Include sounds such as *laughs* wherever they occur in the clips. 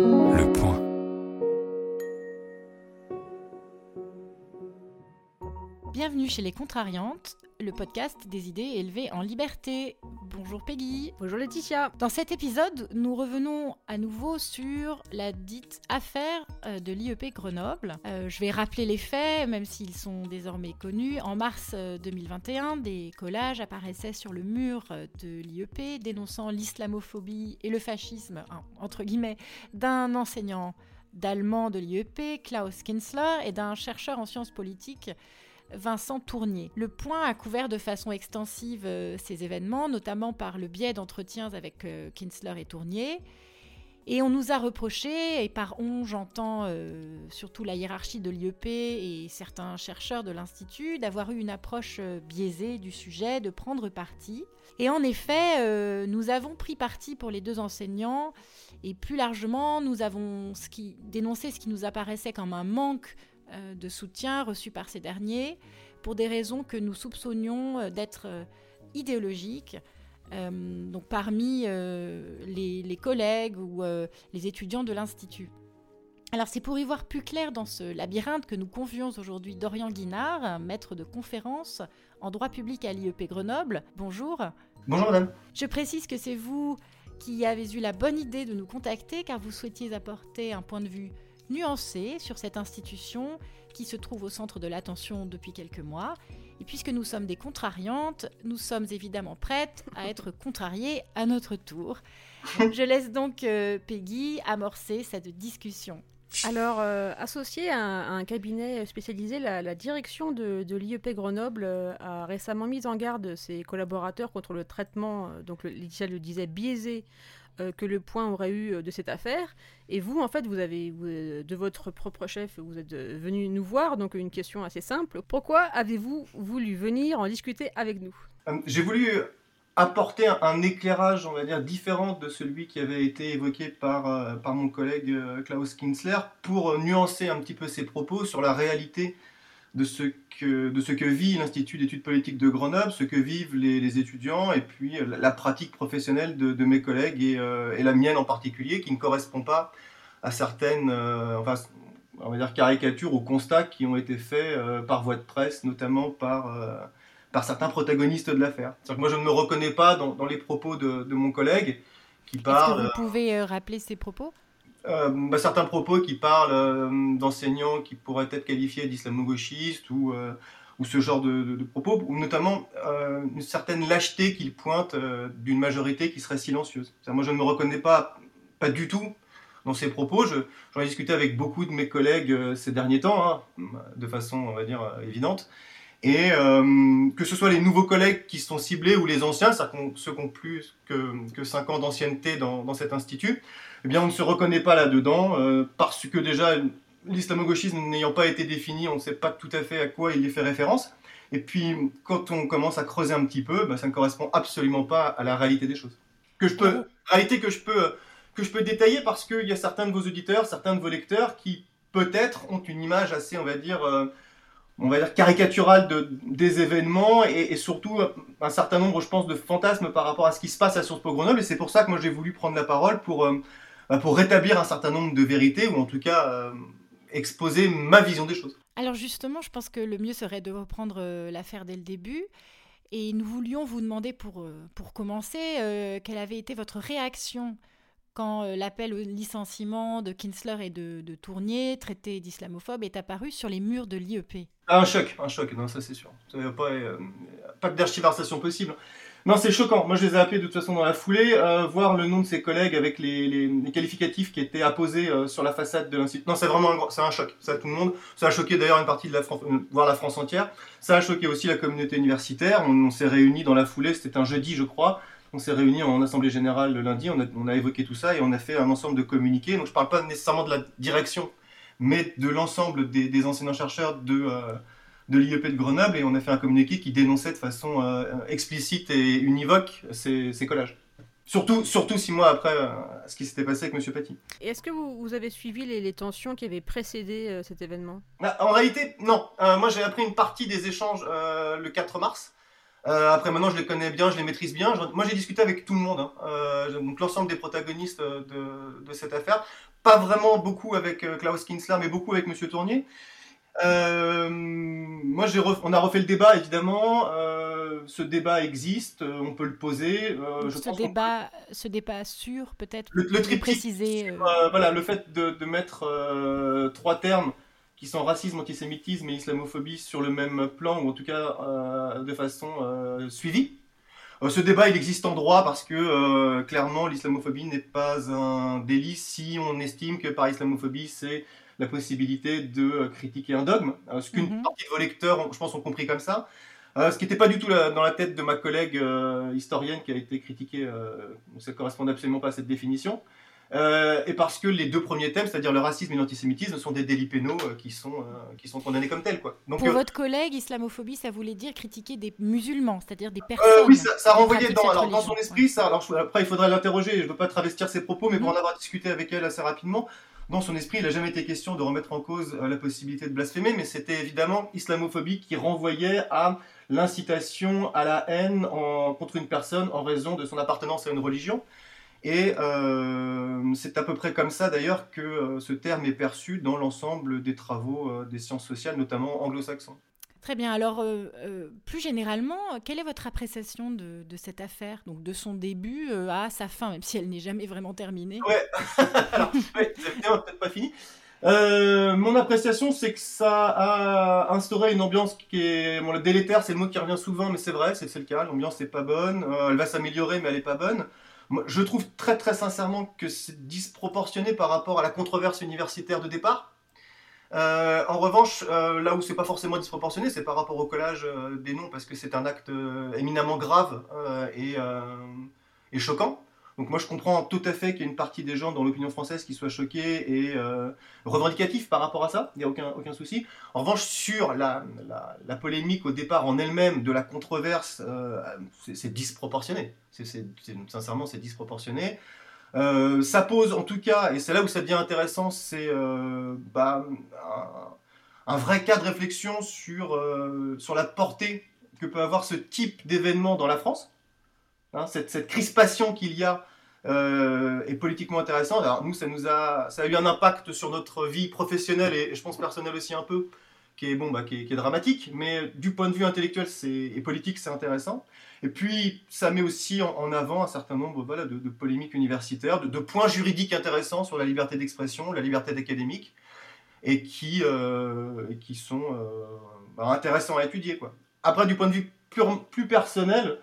Le point. Bienvenue chez Les Contrariantes, le podcast des idées élevées en liberté. Bonjour Peggy. Bonjour Laetitia. Dans cet épisode, nous revenons à nouveau sur la dite affaire euh, de l'IEP Grenoble. Euh, je vais rappeler les faits, même s'ils sont désormais connus. En mars 2021, euh, des collages apparaissaient sur le mur de l'IEP dénonçant l'islamophobie et le fascisme, entre guillemets, d'un enseignant d'allemand de l'IEP, Klaus Kinsler, et d'un chercheur en sciences politiques Vincent Tournier. Le Point a couvert de façon extensive euh, ces événements, notamment par le biais d'entretiens avec euh, Kinsler et Tournier. Et on nous a reproché, et par on j'entends euh, surtout la hiérarchie de l'IEP et certains chercheurs de l'Institut, d'avoir eu une approche biaisée du sujet, de prendre parti. Et en effet, nous avons pris parti pour les deux enseignants, et plus largement, nous avons dénoncé ce qui nous apparaissait comme un manque de soutien reçu par ces derniers pour des raisons que nous soupçonnions euh, d'être euh, idéologiques. donc parmi les, collègues ou les étudiants de l'Institut. Alors c'est pour y voir plus clair dans ce labyrinthe que nous convions aujourd'hui Dorian Guinard, maître de conférence en droit public à l'IEP Grenoble. Bonjour. Bonjour madame. Je précise que c'est vous qui avez eu la bonne idée de nous contacter car vous souhaitiez apporter un point de vue nuancé sur cette institution qui se trouve au centre de l'attention depuis quelques mois. Et puisque nous sommes des contrariantes, nous sommes évidemment prêtes à *laughs* être contrariées à notre tour. Je laisse donc euh, Peggy amorcer cette discussion. Alors, euh, associé à un, cabinet spécialisé, la, direction de, l'IEP Grenoble euh, a récemment mis en garde ses collaborateurs contre le traitement, donc Laetitia le disait, biaisé euh, que le point aurait eu euh, de cette affaire. Et vous, en fait, vous avez, euh, de votre propre chef, vous êtes venu nous voir. Donc, une question assez simple. Pourquoi avez-vous voulu venir en discuter avec nous? J'ai voulu apporter un, éclairage, on va dire, différent de celui qui avait été évoqué par, par mon collègue Klaus Kinsler pour nuancer un petit peu ses propos sur la réalité de ce que, de ce que vit l'Institut d'études politiques de Grenoble, ce que vivent les, étudiants, et puis euh, la, pratique professionnelle de, mes collègues euh, et, la mienne en particulier, qui ne correspond pas à certaines euh, enfin, on va dire caricatures ou constats qui ont été faits par voie de presse, notamment par, par certains protagonistes de l'affaire. Moi, je ne me reconnais pas dans, dans les propos de, de, mon collègue qui parle. Est-ce que vous pouvez rappeler ces propos? Euh, bah, certains propos qui parlent euh, d'enseignants qui pourraient être qualifiés d'islamo-gauchistes ou, euh, ou ce genre de, propos, ou notamment une certaine lâcheté qu'ils pointent d'une majorité qui serait silencieuse. Moi, je ne me reconnais pas, pas du tout dans ces propos. J'en ai discuté avec beaucoup de mes collègues ces derniers temps, hein, de façon, on va dire, évidente. Et que ce soit les nouveaux collègues qui sont ciblés ou les anciens, ceux qui ont plus que, que 5 ans d'ancienneté dans, dans, cet institut, eh bien on ne se reconnaît pas là-dedans, euh, parce que déjà, l'islamo-gauchisme n'ayant pas été défini, on ne sait pas tout à fait à quoi il y fait référence. Et puis, quand on commence à creuser un petit peu, bah, ça ne correspond absolument pas à la réalité des choses. Que je peux, réalité que je peux, que je peux détailler parce qu'il y a certains de vos auditeurs, certains de vos lecteurs qui peut-être ont une image assez, on va dire, euh, on va dire caricaturale de, des événements et, surtout un certain nombre, je pense, de fantasmes par rapport à ce qui se passe à Sciences Po Grenoble. Et c'est pour ça que moi j'ai voulu prendre la parole pour, euh, bah, pour rétablir un certain nombre de vérités ou en tout cas euh, exposer ma vision des choses. Alors justement, je pense que le mieux serait de reprendre euh, l'affaire dès le début. Et nous voulions vous demander pour, pour commencer quelle avait été votre réaction quand l'appel au licenciement de Kinsler et de, Tournier, traité d'islamophobe, est apparu sur les murs de l'IEP. Un choc, un choc, non, ça c'est sûr. Pas, pas d'archivarsation possible. Non, c'est choquant. Moi, je les ai appelés de toute façon dans la foulée. Euh, voir le nom de ses collègues avec les, qualificatifs qui étaient apposés euh, sur la façade de l'institut. Non, c'est vraiment un, choc. Ça, tout le monde. Ça a choqué d'ailleurs une partie de la France, euh, voire la France entière. Ça a choqué aussi la communauté universitaire. On, s'est réunis dans la foulée. C'était un jeudi, je crois. On s'est réunis en assemblée générale le lundi. On a, évoqué tout ça et on a fait un ensemble de communiqués. Donc, je parle pas nécessairement de la direction, mais de l'ensemble des, enseignants-chercheurs de de l'IEP de Grenoble et on a fait un communiqué qui dénonçait de façon euh, explicite et univoque ces, collages. Surtout, surtout six mois après euh, ce qui s'était passé avec M. Paty. Est-ce que vous, avez suivi les, tensions qui avaient précédé euh, cet événement? Bah, En réalité, non. moi, j'ai appris une partie des échanges le 4 mars. Après, maintenant, je les connais bien, je les maîtrise bien. moi, j'ai discuté avec tout le monde, hein. donc l'ensemble des protagonistes de, de, cette affaire. Pas vraiment beaucoup avec Klaus Kinsler, mais beaucoup avec Monsieur Tournier. Euh, moi, on a refait le débat, évidemment. Euh, ce débat existe, euh, on peut le poser. je ce, débat, ce débat sûr, peut-être, le, le préciser. voilà, le fait de, mettre trois termes qui sont racisme, antisémitisme et islamophobie sur le même plan, ou en tout cas de façon suivie. ce débat, il existe en droit parce que clairement, l'islamophobie n'est pas un délit si on estime que par islamophobie, c'est la possibilité de euh, critiquer un dogme, euh, ce qu'une mhm. partie de vos lecteurs, je pense, ont compris comme ça. Euh, ce qui n'était pas du tout dans la tête de ma collègue historienne qui a été critiquée, ça ne correspond absolument pas à cette définition. Et parce que les deux premiers thèmes, c'est-à-dire le racisme et l'antisémitisme, sont des délits pénaux qui, sont, qui sont condamnés comme tels. Quoi. Donc, Pour votre collègue, islamophobie, ça voulait dire critiquer des musulmans, c'est-à-dire des personnes. oui, ça, renvoyait dans, alors, dans son esprit. Ça, alors, après, il faudrait l'interroger, je ne veux pas travestir ses propos, mais pour mhm. en avoir discuté avec elle assez rapidement, dans son esprit, il n'a jamais été question de remettre en cause euh, la possibilité de blasphémer, mais c'était évidemment islamophobie qui renvoyait à l'incitation à la haine contre une personne en raison de son appartenance à une religion. Et euh, c'est à peu près comme ça d'ailleurs que euh, ce terme est perçu dans l'ensemble des travaux des sciences sociales, notamment anglo-saxons. Très bien. Alors, euh, euh, plus généralement, quelle est votre appréciation de, cette affaire, donc de son début euh, à sa fin, même si elle n'est jamais vraiment terminée? Ouais, *laughs* alors, ouais, peut-être pas fini. mon appréciation, c'est que ça a instauré une ambiance qui est. Bon, le délétère, c'est le mot qui revient souvent, mais c'est vrai, c'est le cas. L'ambiance n'est pas bonne. elle va s'améliorer, mais elle n'est pas bonne. Je trouve très très sincèrement que c'est disproportionné par rapport à la controverse universitaire de départ. Euh, en revanche, euh, là où c'est pas forcément disproportionné, c'est par rapport au collage euh, des noms, parce que c'est un acte éminemment grave et, et, choquant. Donc moi je comprends tout à fait qu'il y ait une partie des gens dans l'opinion française qui soient choqués et revendicatifs par rapport à ça, il n'y a aucun, aucun souci. En revanche, sur la, la, polémique au départ en elle-même, de la controverse, c'est disproportionné. Sincèrement, c'est disproportionné. Euh, ça pose en tout cas, et c'est là où ça devient intéressant, c'est euh, bah, un, vrai cas de réflexion sur, euh, sur la portée que peut avoir ce type d'événement dans la France. Hein, cette, crispation qu'il y a est politiquement intéressante. Alors nous, ça, a, eu un impact sur notre vie professionnelle et, je pense personnelle aussi un peu, qui est, bon, bah, qui est, dramatique, mais du point de vue intellectuel et politique, c'est intéressant. Et puis, ça met aussi en, avant un certain nombre de, polémiques universitaires, de, points juridiques intéressants sur la liberté d'expression, la liberté académique, et qui, euh, sont euh, bah, intéressants à étudier. Après, du point de vue plus personnel, euh,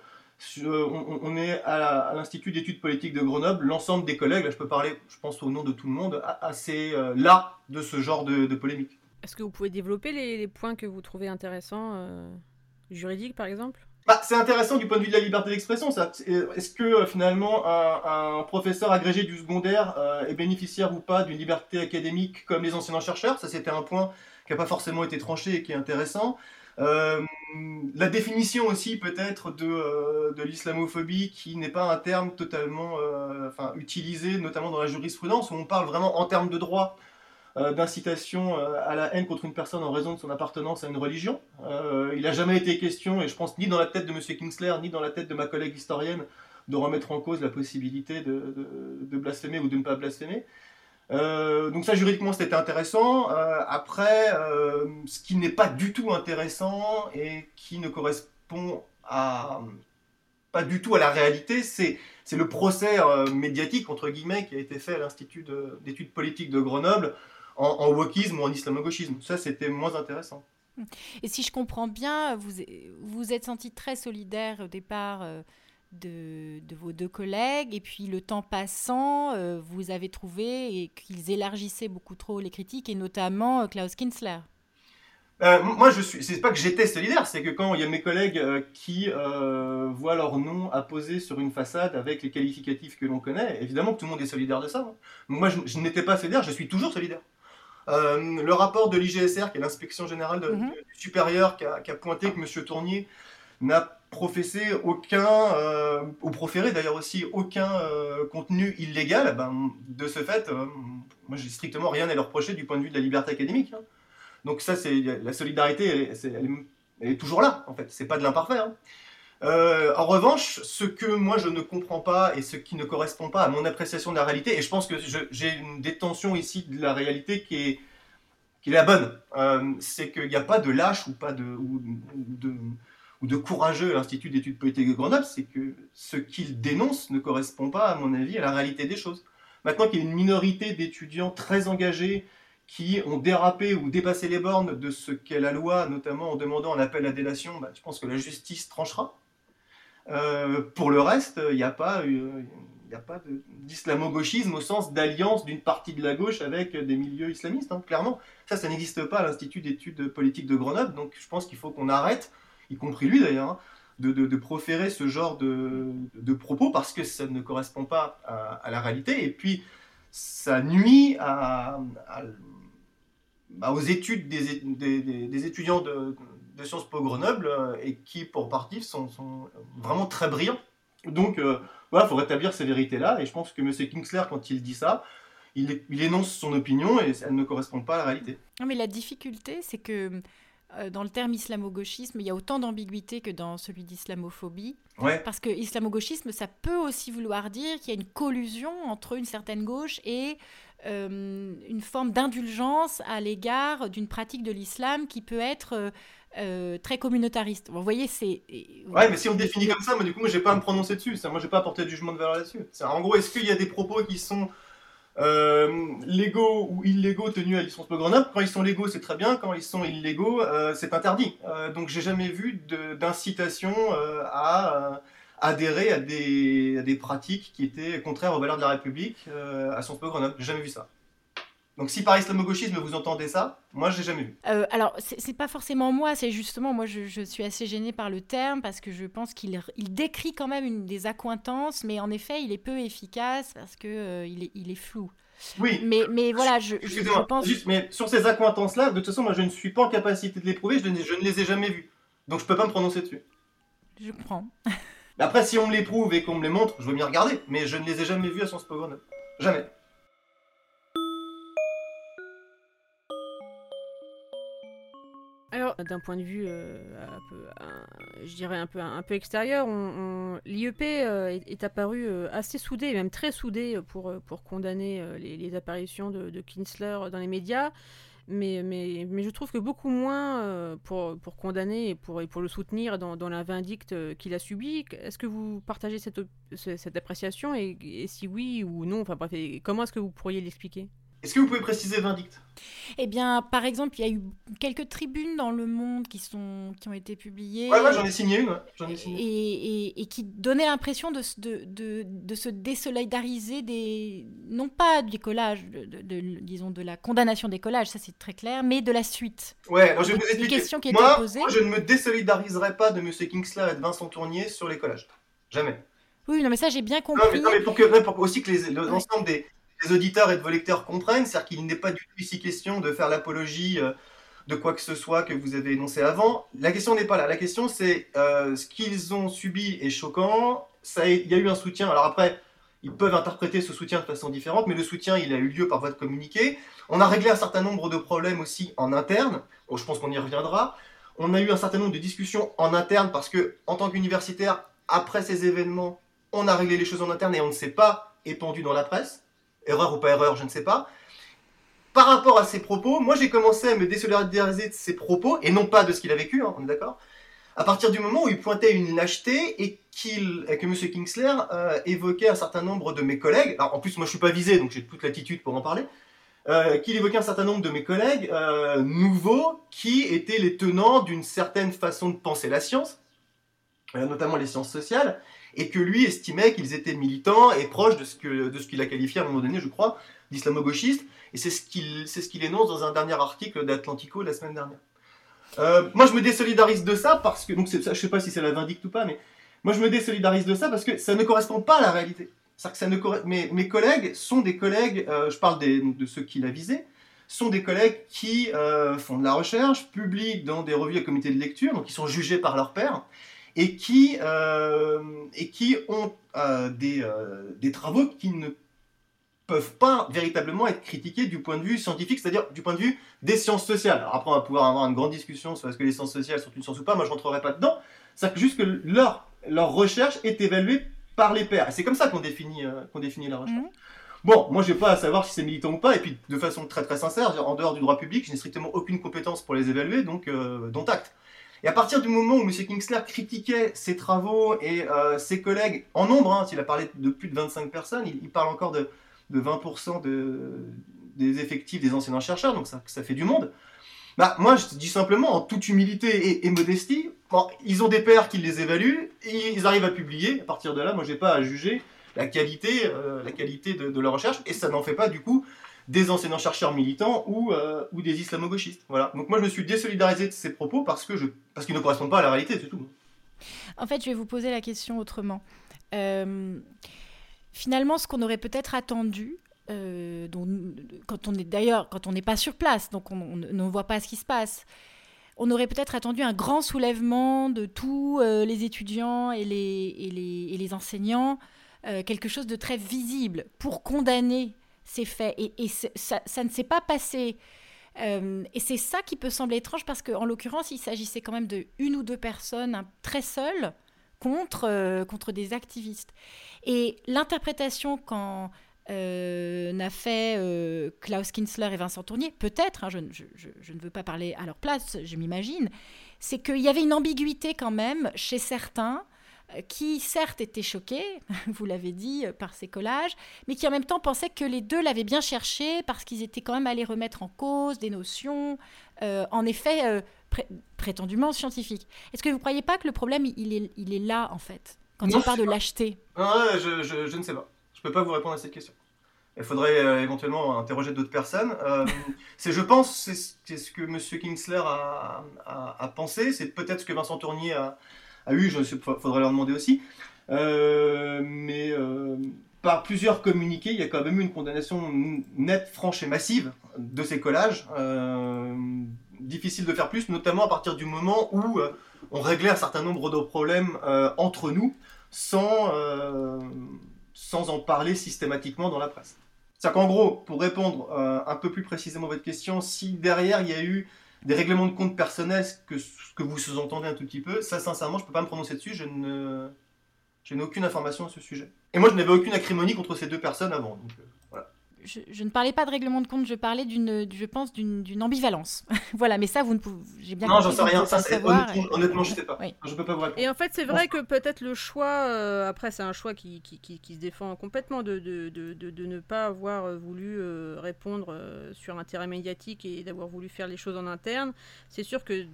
on, est à l'Institut d'études politiques de Grenoble, l'ensemble des collègues, là je peux parler, je pense au nom de tout le monde, assez là de ce genre de, polémique. Est-ce que vous pouvez développer les, les, points que vous trouvez intéressants, juridiques par exemple? Bah, c'est intéressant du point de vue de la liberté d'expression. Est-ce que euh, finalement un, professeur agrégé du secondaire euh, est bénéficiaire ou pas d'une liberté académique comme les enseignants chercheurs Ça, c'était un point qui n'a pas forcément été tranché et qui est intéressant. Euh, la définition aussi peut-être de, de l'islamophobie qui n'est pas un terme totalement enfin, utilisé, notamment dans la jurisprudence, où on parle vraiment en termes de droit euh, d'incitation euh, à la haine contre une personne en raison de son appartenance à une religion. Euh, il n'a jamais été question, et je pense ni dans la tête de M. Kingsler, ni dans la tête de ma collègue historienne, de remettre en cause la possibilité de, de, blasphémer ou de ne pas blasphémer. Donc ça juridiquement c'était intéressant. après, ce qui n'est pas du tout intéressant et qui ne correspond pas du tout à la réalité, c'est le procès médiatique entre guillemets qui a été fait à l'Institut d'études politiques de Grenoble en, wokisme ou en islamo-gauchisme. Ça, c'était moins intéressant. Et si je comprends bien, vous vous êtes senti très solidaire au départ euh, de, de, vos deux collègues, et puis le temps passant, euh, vous avez trouvé qu'ils élargissaient beaucoup trop les critiques, et notamment euh, Klaus Kinsler. moi, je suis. C'est pas que j'étais solidaire, c'est que quand il y a mes collègues qui voient leur nom apposé sur une façade avec les qualificatifs que l'on connaît, évidemment que tout le monde est solidaire de ça. Hein. Moi, je, je n'étais pas solidaire, je suis toujours solidaire. Euh, le rapport de l'IGSR, qui est l'inspection générale du supérieur, qui a, pointé que M. Tournier n'a professé aucun, euh, ou proféré d'ailleurs aussi, aucun euh, contenu illégal, ben, de ce fait, moi j'ai strictement rien à leur reprocher du point de vue de la liberté académique. Hein. Donc ça, c'est la solidarité, elle, est toujours là, en fait, c'est pas de l'imparfait. Hein. Euh, en revanche, ce que moi je ne comprends pas et ce qui ne correspond pas à mon appréciation de la réalité, et je pense que j'ai une détention ici de la réalité qui est, qui est la bonne, euh, c'est qu'il n'y a pas de lâche ou pas de, de courageux à l'Institut d'études politiques de Grenoble, c'est que ce qu'il dénonce ne correspond pas, à mon avis, à la réalité des choses. Maintenant qu'il y a une minorité d'étudiants très engagés qui ont dérapé ou dépassé les bornes de ce qu'est la loi, notamment en demandant un appel à délation, bah, je pense que la justice tranchera. Euh, pour le reste, il n'y a pas, euh, d'islamo-gauchisme au sens d'alliance d'une partie de la gauche avec des milieux islamistes, hein, clairement. Ça, ça n'existe pas à l'Institut d'études politiques de Grenoble, donc je pense qu'il faut qu'on arrête, y compris lui d'ailleurs, hein, de, proférer ce genre de, propos parce que ça ne correspond pas à, la réalité. Et puis, ça nuit à, bah, aux études des, des étudiants de, de Sciences Po Grenoble euh, et qui, pour partie, sont, vraiment très brillants. Donc, euh, voilà, il faut rétablir ces vérités-là. Et je pense que M. Kingsler, quand il dit ça, il, il, énonce son opinion et elle ne correspond pas à la réalité. Non, mais la difficulté, c'est que dans le terme islamo-gauchisme, il y a autant d'ambiguïté que dans celui d'islamophobie. Ouais. Parce que islamo-gauchisme, ça peut aussi vouloir dire qu'il y a une collusion entre une certaine gauche et une forme d'indulgence à l'égard d'une pratique de l'islam qui peut être euh, très communautariste. Vous voyez, c'est. Ouais, mais si on définit comme ça, moi, du coup, moi, j'ai pas à me prononcer dessus. Ça, moi, j'ai pas apporté de jugement de valeur là-dessus. En gros, est-ce qu'il y a des propos qui sont euh, légaux ou illégaux tenus à licence de Grenoble Quand ils sont légaux, c'est très bien. Quand ils sont illégaux, euh, c'est interdit. donc, j'ai jamais vu d'incitation à adhérer à des, à des, pratiques qui étaient contraires aux valeurs de la République à Sciences Po Grenoble. J'ai jamais vu ça. Donc si par islamo-gauchisme vous entendez ça, moi je l'ai jamais vu. Euh, alors c'est pas forcément moi, c'est justement moi je, suis assez gênée par le terme parce que je pense qu'il il décrit quand même une des accointances, mais en effet il est peu efficace parce que euh, il, est, il est flou. Oui. Mais, mais voilà, je, je pense. Juste, mais sur ces accointances-là, de toute façon, moi je ne suis pas en capacité de les prouver, je, je ne les ai jamais vues. Donc je peux pas me prononcer dessus. Je comprends. Après, si on me les prouve et qu'on me les montre, je veux bien regarder, mais je ne les ai jamais vus à son Pogon. Jamais. D'un point de vue, euh, je dirais un peu, un peu extérieur, l'IEP euh, est, apparu euh, assez soudé, même très soudé pour, condamner les, apparitions de, Kinsler dans les médias. Mais, je trouve que beaucoup moins pour, condamner et pour, le soutenir dans, la vindicte qu'il a subie. Est-ce que vous partagez cette, appréciation? Et, si oui ou non, comment est-ce que vous pourriez l'expliquer? Est-ce que vous pouvez préciser Vindicte Eh bien, par exemple, il y a eu quelques tribunes dans le monde qui, sont, qui ont été publiées. Ouais, ouais, j'en ai signé une. Et, qui donnaient l'impression de, de, de, se désolidariser des. non pas du collage, de, disons, de la condamnation des collages, ça c'est très clair, mais de la suite. Ouais, je vais vous expliquer. Questions qui moi, posées. moi, je ne me désolidariserai pas de M. Kingsler et de Vincent Tournier sur les collages. Jamais. Oui, non, mais ça j'ai bien compris. Non, mais, pour, que, pour aussi que l'ensemble des, les auditeurs et de vos lecteurs comprennent, c'est-à-dire qu'il n'est pas du tout ici question de faire l'apologie euh, de quoi que ce soit que vous avez énoncé avant. La question n'est pas là. La question, c'est euh, ce qu'ils ont subi est choquant. Il y a eu un soutien. Alors après, ils peuvent interpréter ce soutien de façon différente, mais le soutien, il a eu lieu par voie de communiqué. On a réglé un certain nombre de problèmes aussi en interne. je pense qu'on y reviendra. On a eu un certain nombre de discussions en interne parce que, en tant qu'universitaire, après ces événements, on a réglé les choses en interne et on ne s'est pas épandu dans la presse erreur ou pas erreur, je ne sais pas. Par rapport à ses propos, moi j'ai commencé à me désolidariser de ses propos, et non pas de ce qu'il a vécu, hein, on est d'accord à partir du moment où il pointait une lâcheté et, que M. Kingsler euh, évoquait un certain nombre de mes collègues, alors en plus moi je suis pas visé donc j'ai toute l'attitude pour en parler, euh, qu'il évoquait un certain nombre de mes collègues euh, nouveaux qui étaient les tenants d'une certaine façon de penser la science, notamment les sciences sociales, et que lui estimait qu'ils étaient militants et proches de ce qu'il a qualifié à un moment donné, je crois, d'islamo-gauchiste. Et c'est ce qu'il c'est ce qu'il énonce dans un dernier article d'Atlantico la semaine dernière. Euh, moi, je me désolidarise de ça parce que donc je sais pas si c'est la vindicte ou pas, mais moi je me désolidarise de ça parce que ça ne correspond pas à la réalité. Que ça ne mes, mes collègues sont des collègues, euh, je parle des, de ceux qu'il a visés, sont des collègues qui euh, font de la recherche, publient dans des revues à comité de lecture, donc ils sont jugés par leur père, et qui, euh, et qui ont euh, des, euh, des, travaux qui ne peuvent pas véritablement être critiqués du point de vue scientifique, c'est-à-dire du point de vue des sciences sociales. Alors après, on va pouvoir avoir une grande discussion sur est-ce que les sciences sociales sont une science ou pas, moi je rentrerai pas dedans. C'est juste que leur, leur recherche est évaluée par les pairs. C'est comme ça qu'on définit, euh, qu'on définit la recherche. Mhm. Bon, moi, je n'ai pas à savoir si c'est militant ou pas, et puis de façon très très sincère, en dehors du droit public, je n'ai strictement aucune compétence pour les évaluer, donc euh, dont acte. Et à partir du moment où M. Kingsler critiquait ses travaux et euh, ses collègues, en nombre, hein, s'il a parlé de plus de 25 personnes, il, parle encore de, 20% des effectifs des enseignants chercheurs, donc ça, fait du monde. Bah, moi, je dis simplement, en toute humilité et, modestie, ils ont des pairs qui les évaluent, ils arrivent à publier. À partir de là, moi, j'ai pas à juger la qualité, euh, la qualité de, leur recherche, et ça n'en fait pas, du coup, des enseignants-chercheurs militants ou, euh, ou des islamo-gauchistes. Voilà. Donc moi, je me suis désolidarisé de ces propos parce je, parce qu'ils ne correspondent pas à la réalité, c'est tout. En fait, je vais vous poser la question autrement. Euh, finalement, ce qu'on aurait peut-être attendu, euh, quand on est d'ailleurs, quand on n'est pas sur place, donc on, ne voit pas ce qui se passe. On aurait peut-être attendu un grand soulèvement de tous les étudiants et les, et les, enseignants, euh, quelque chose de très visible pour condamner ces faits. Et, ça, ne s'est pas passé. et c'est ça qui peut sembler étrange parce qu'en l'occurrence, il s'agissait quand même de une ou deux personnes très seules contre, contre des activistes. Et l'interprétation quand euh, fait euh, Klaus Kinsler et Vincent Tournier, peut-être, hein, je, ne veux pas parler à leur place, je m'imagine, c'est qu'il y avait une ambiguïté quand même chez certains euh, qui certes étaient choqués, *laughs* vous l'avez dit, par ces collages, mais qui en même temps pensaient que les deux l'avaient bien cherché parce qu'ils étaient quand même allés remettre en cause des notions, en effet, prétendument scientifiques. Est-ce que vous ne croyez pas que le problème, il est, il est là, en fait, quand on parle de lâcheté? Je, je ne sais pas peux pas vous répondre à cette question. Il faudrait euh, éventuellement interroger d'autres personnes. Euh, *laughs* c'est, je pense, c'est ce que M. Kingsler a, a, pensé. C'est peut-être ce que Vincent Tournier a, a eu. Il faudrait leur demander aussi. Euh, mais par plusieurs communiqués, il y a quand même eu une condamnation nette, franche et massive de ces collages. difficile de faire plus, notamment à partir du moment où on réglait un certain nombre de problèmes entre nous sans sans en parler systématiquement dans la presse. C'est-à-dire qu'en gros, pour répondre euh, un peu plus précisément à votre question, si derrière il y a eu des règlements de compte personnels, que, vous sous-entendez un tout petit peu, ça sincèrement, je ne peux pas me prononcer dessus, je n'ai aucune information à ce sujet. Et moi, je n'avais aucune acrimonie contre ces deux personnes avant. Euh, je, ne parlais pas de règlement de compte, je parlais d'une, je pense, d'une ambivalence. *laughs* voilà, mais ça, vous ne pouvez, j'ai bien Non, j'en sais rien. Ça, honnêtement, je ne sais pas. Je peux pas vous répondre. Et en fait, c'est vrai que peut-être le choix, euh, après, c'est un choix qui, qui, qui, se défend complètement de, de, de, de, ne pas avoir euh, voulu euh, répondre sur l'intérêt médiatique et d'avoir voulu faire les choses en interne. C'est sûr que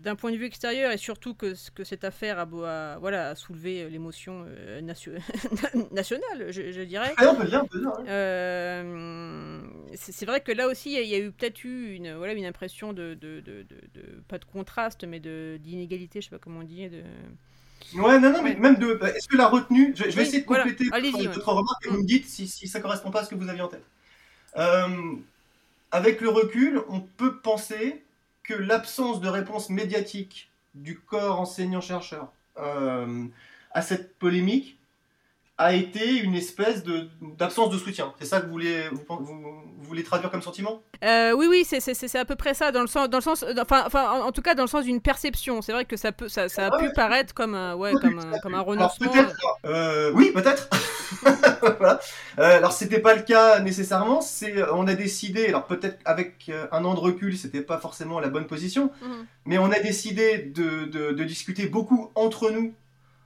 d'un point de vue extérieur et surtout que, que cette affaire a, voilà, a soulevé euh, l'émotion euh, nationale, *laughs* je, dirais. Ah, on peut dire, on peut dire. Euh, c'est vrai que là aussi, il y, a eu peut-être eu une, voilà, une impression de, de, de, pas de contraste, mais d'inégalité, je sais pas comment on dit. De... Ouais, non, non, mais même de. Bah, est-ce que la retenue. Je, vais essayer de compléter votre remarque et vous me dites si, si ça correspond pas à ce que vous aviez en tête. avec le recul, on peut penser que l'absence de réponse médiatique du corps enseignant-chercheur euh, à cette polémique a été une espèce d'absence de, soutien. C'est ça que vous voulez, vous, voulez traduire comme sentiment? Euh, Oui, oui, c'est à peu près ça, dans le sens, dans le sens enfin, enfin, en, tout cas dans le sens d'une perception. C'est vrai que ça, peut, ça, ça a pu paraître comme un, ouais, comme, un, comme un renoncement. Euh, oui, peut-être. *laughs* voilà. Euh, alors c'était pas le cas nécessairement. C'est, on a décidé, alors peut-être avec un an de recul, c'était pas forcément la bonne position, mhm. mais on a décidé de, de, de discuter beaucoup entre nous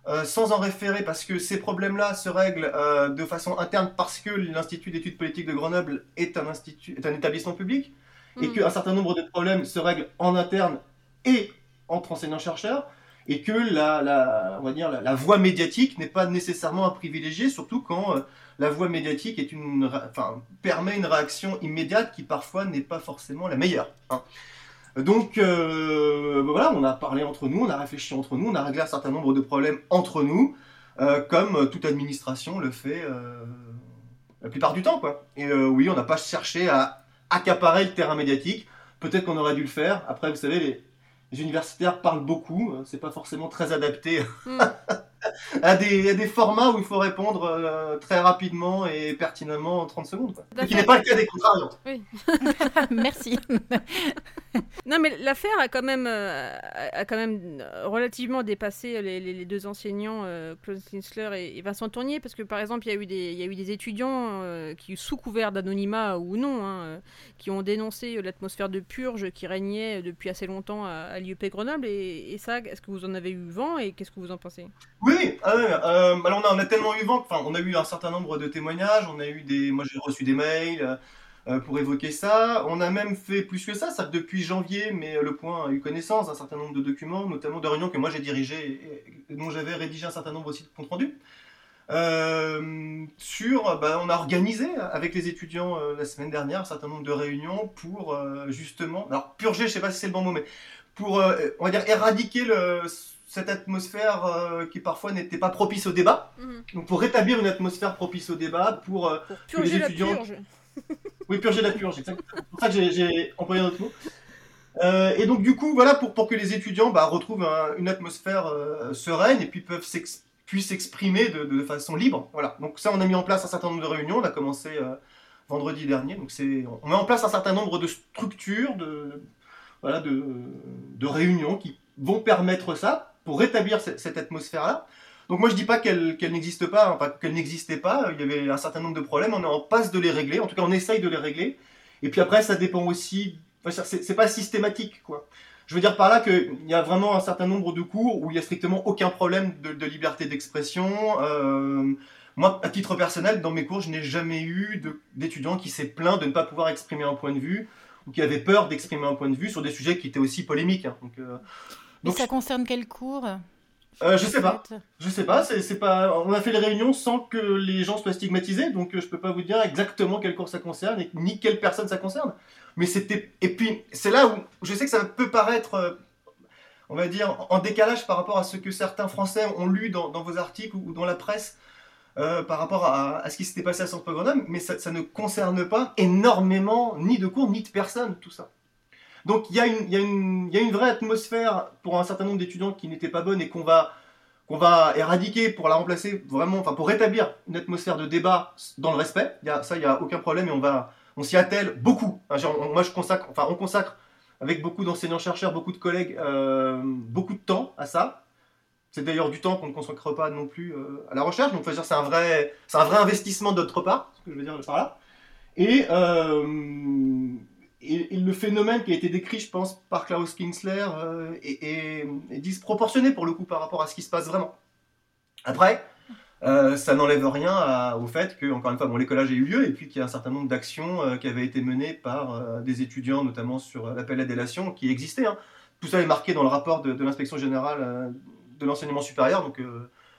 euh, sans en référer, parce que ces problèmes-là se règlent euh, de façon interne parce que l'Institut d'études politiques de Grenoble est un, institut, est un établissement public, et mm. qu'un certain nombre de problèmes se règlent en interne et entre enseignants-chercheurs, et que la, la, on va dire, la, voie médiatique n'est pas nécessairement à privilégier, surtout quand euh, la voie médiatique est une, enfin, permet une réaction immédiate qui parfois n'est pas forcément la meilleure. Hein. Donc euh, voilà, on a parlé entre nous, on a réfléchi entre nous, on a réglé un certain nombre de problèmes entre nous, euh, comme toute administration le fait euh, la plupart du temps. Quoi. Et oui, on n'a pas cherché à accaparer le terrain médiatique. Peut-être qu'on aurait dû le faire. Après, vous savez, les, universitaires parlent beaucoup, c'est pas forcément très adapté. Hmm. *laughs* *laughs* à, des, des, formats où il faut répondre euh, très rapidement et pertinemment en 30 secondes. Quoi. Ce qui n'est pas le cas des contrariantes. Oui. *laughs* Merci. *laughs* non, mais l'affaire a quand même, euh, a quand même relativement dépassé les, les, deux enseignants, euh, Claude Kinsler et, Vincent Tournier, parce que par exemple, il y a eu des, il y a eu des étudiants euh, qui, sous couvert d'anonymat ou non, hein, qui ont dénoncé l'atmosphère de purge qui régnait depuis assez longtemps à, l'IEP Grenoble. Et, ça, est-ce que vous en avez eu vent et qu'est-ce que vous en pensez? Oui, ah alors on a, tellement eu vent, enfin, on a eu un certain nombre de témoignages, on a eu des, moi j'ai reçu des mails. Euh, pour évoquer ça. On a même fait plus que ça, ça depuis janvier, mais le point a eu connaissance d'un certain nombre de documents, notamment de réunions que moi j'ai dirigées dont j'avais rédigé un certain nombre aussi de comptes rendus. Euh, sur, bah, on a organisé avec les étudiants euh, la semaine dernière un certain nombre de réunions pour justement, alors purger, je sais pas si c'est le bon mot, mais pour, on va dire, éradiquer le, cette atmosphère qui parfois n'était pas propice au débat. Mhm. Donc pour rétablir une atmosphère propice au débat, pour, pour les étudiants. La purge. *laughs* Oui, purger la purge, c'est pour ça que j'ai employé un autre mot. Euh, et donc, du coup, voilà, pour, pour que les étudiants bah, retrouvent une atmosphère euh, sereine et puis peuvent puissent s'exprimer de, de, façon libre. Voilà. Donc, ça, on a mis en place un certain nombre de réunions. On a commencé euh, vendredi dernier. Donc, on met en place un certain nombre de structures, de, voilà, de, de réunions qui vont permettre ça pour rétablir cette atmosphère-là. Donc moi je dis pas qu'elle n'existe pas, enfin qu'elle n'existait pas, il y avait un certain nombre de problèmes, on est en passe de les régler, en tout cas on essaye de les régler. Et puis après ça dépend aussi, enfin, c'est pas systématique quoi. Je veux dire par là qu'il y a vraiment un certain nombre de cours où il y a strictement aucun problème de, liberté d'expression. Euh, moi, à titre personnel, dans mes cours, je n'ai jamais eu d'étudiant qui s'est plaint de ne pas pouvoir exprimer un point de vue ou qui avait peur d'exprimer un point de vue sur des sujets qui étaient aussi polémiques. Hein. Donc, euh, donc, ça concerne quel cours? Euh, je sais pas. Je sais pas. C'est pas. On a fait les réunions sans que les gens soient stigmatisés, donc euh, je peux pas vous dire exactement quel cours ça concerne et ni quelle personne ça concerne. Mais c'était. Et puis c'est là où je sais que ça peut paraître, euh, on va dire, en décalage par rapport à ce que certains Français ont lu dans, vos articles ou dans la presse. par rapport à, ce qui s'était passé à Centre Grenoble, mais ça, ça ne concerne pas énormément ni de cours ni de personnes, tout ça. Donc il y, a une, vraie atmosphère pour un certain nombre d'étudiants qui n'était pas bonne et qu'on va, qu'on va éradiquer pour la remplacer vraiment, enfin pour rétablir une atmosphère de débat dans le respect. Ça, il n'y a aucun problème et on, on s'y attelle beaucoup. moi, je consacre, enfin, on consacre avec beaucoup d'enseignants-chercheurs, beaucoup de collègues, euh, beaucoup de temps à ça. C'est d'ailleurs du temps qu'on ne consacre pas non plus euh, à la recherche. Donc, c'est un vrai, un vrai investissement de notre part, ce que je veux dire par là. Et euh, et, le phénomène qui a été décrit, je pense, par Klaus Kinsler euh, est, disproportionné pour le coup par rapport à ce qui se passe vraiment. Après, euh, ça n'enlève rien au fait que, encore une fois, bon, l'écolage a eu lieu et puis qu'il y a un certain nombre d'actions euh, qui avaient été menées par des étudiants, notamment sur l'appel à délation, qui existaient. Hein. Tout ça est marqué dans le rapport de, l'inspection générale de l'enseignement supérieur, donc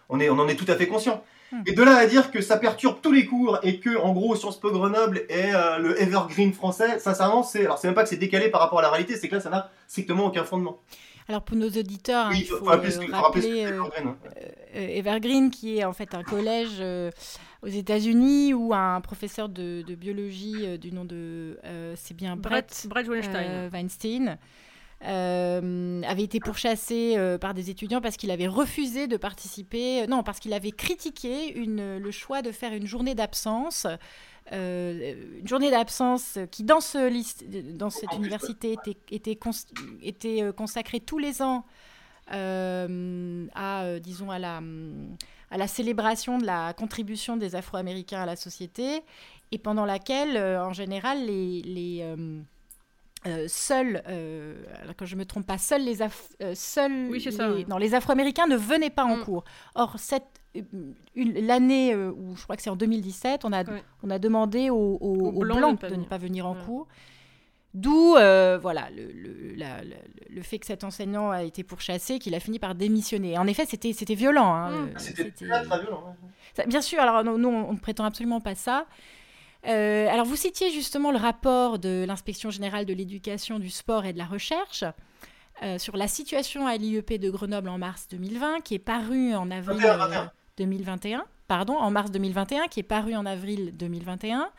on, on en est tout à fait conscient. Et de là à dire que ça perturbe tous les cours et que, en gros, Sciences Po Grenoble est euh, le evergreen français, sincèrement, c'est. Alors, c'est même pas que c'est décalé par rapport à la réalité, c'est que là, ça n'a strictement aucun fondement. Alors pour nos auditeurs, hein, il faut, rappeler, euh, euh, Evergreen, qui est en fait un collège aux États-Unis où un professeur de, biologie du nom de c'est bien Brett, Brett, Weinstein. Weinstein euh, avait été pourchassé euh, par des étudiants parce qu'il avait refusé de participer, euh, non, parce qu'il avait critiqué une, le choix de faire une journée d'absence. une journée d'absence qui, dans, ce, dans cette université, était, était, était consacrée tous les ans à, disons, à la, à la célébration de la contribution des Afro-Américains à la société, et pendant laquelle, en général, les, les euh, seuls, euh, quand je me trompe pas, seuls les, euh, seuls les, les Afro-Américains ne venaient pas en mm. cours. Or, cette l'année où je crois que c'est en 2017, on a, on a demandé aux, blancs, de, ne pas venir en cours. D'où voilà le, le, le, fait que cet enseignant a été pourchassé, qu'il a fini par démissionner. En effet, c'était c'était violent. Hein, mm. C'était très, très violent. bien sûr, alors nous, on ne prétend absolument pas ça. Euh, alors, vous citiez justement le rapport de l'inspection générale de l'éducation, du sport et de la recherche euh, sur la situation à l'IEP de Grenoble en mars 2020, qui est paru en avril 2021. Euh, pardon, en mars 2021, qui est paru en avril 2021.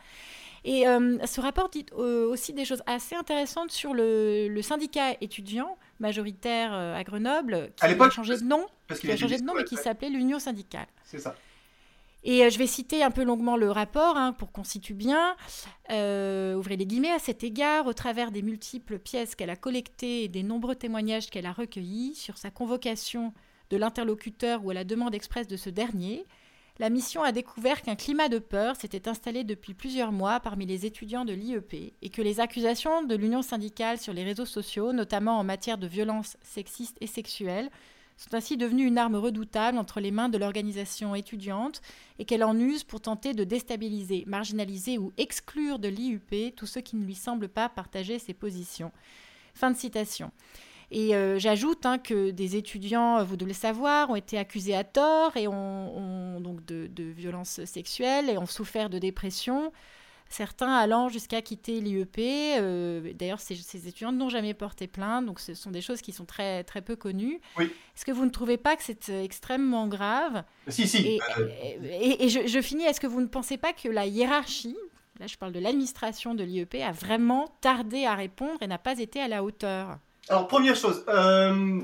Et ce rapport dit aussi des choses assez intéressantes sur le, syndicat étudiant, majoritaire à Grenoble, qui a changé de nom, parce qui a changé de nom, mais qui s'appelait l'Union syndicale. C'est ça. Et je vais citer un peu longuement le rapport hein, pour qu'on situe bien. ouvrez les guillemets à cet égard, au travers des multiples pièces qu'elle a collectées et des nombreux témoignages qu'elle a recueillis sur sa convocation de l'interlocuteur ou à la demande expresse de ce dernier, la mission a découvert qu'un climat de peur s'était installé depuis plusieurs mois parmi les étudiants de l'IEP et que les accusations de l'union syndicale sur les réseaux sociaux, notamment en matière de violences sexistes et sexuelles, sont ainsi devenues une arme redoutable entre les mains de l'organisation étudiante et qu'elle en use pour tenter de déstabiliser, marginaliser ou exclure de l'IUP tous ceux qui ne lui semblent pas partager ses positions. Fin de citation. Et euh, j'ajoute hein, que des étudiants, vous devez le savoir, ont été accusés à tort et ont, donc de, violences sexuelles et ont souffert de dépression. Certains allant jusqu'à quitter l'IEP. Euh, d'ailleurs, ces, étudiants n'ont jamais porté plainte, donc ce sont des choses qui sont très, très peu connues. Oui. Est-ce que vous ne trouvez pas que c'est extrêmement grave Si, si. Et, je, je, finis, est-ce que vous ne pensez pas que la hiérarchie, là je parle de l'administration de l'IEP, a vraiment tardé à répondre et n'a pas été à la hauteur? Alors, première chose, euh,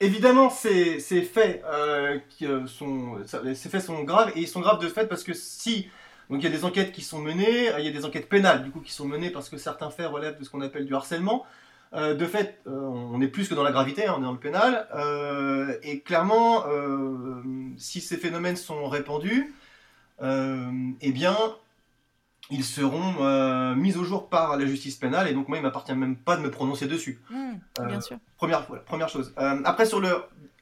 évidemment, ces, faits, euh, qui, euh, sont, ces faits sont graves, et ils sont graves de fait parce que si. Donc, il y a des enquêtes qui sont menées, il y a des enquêtes pénales, du coup, qui sont menées parce que certains faits relèvent de ce qu'on appelle du harcèlement. de fait, on est plus que dans la gravité, hein, on est dans le pénal. et clairement, si ces phénomènes sont répandus, eh bien, ils seront euh, mis au jour par la justice pénale et donc moi il m'appartient même pas de me prononcer dessus. Mmh, bien euh, sûr. Première, première chose. Euh, après sur le,